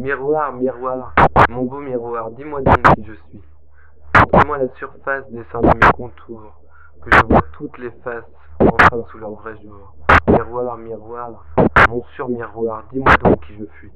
Miroir, miroir, mon beau miroir, dis-moi donc qui je suis. Montre-moi la surface des seins de mes contours, que je vois toutes les faces enfin sous leur vrai jour. Miroir, miroir, mon sur-miroir, dis-moi donc qui je suis.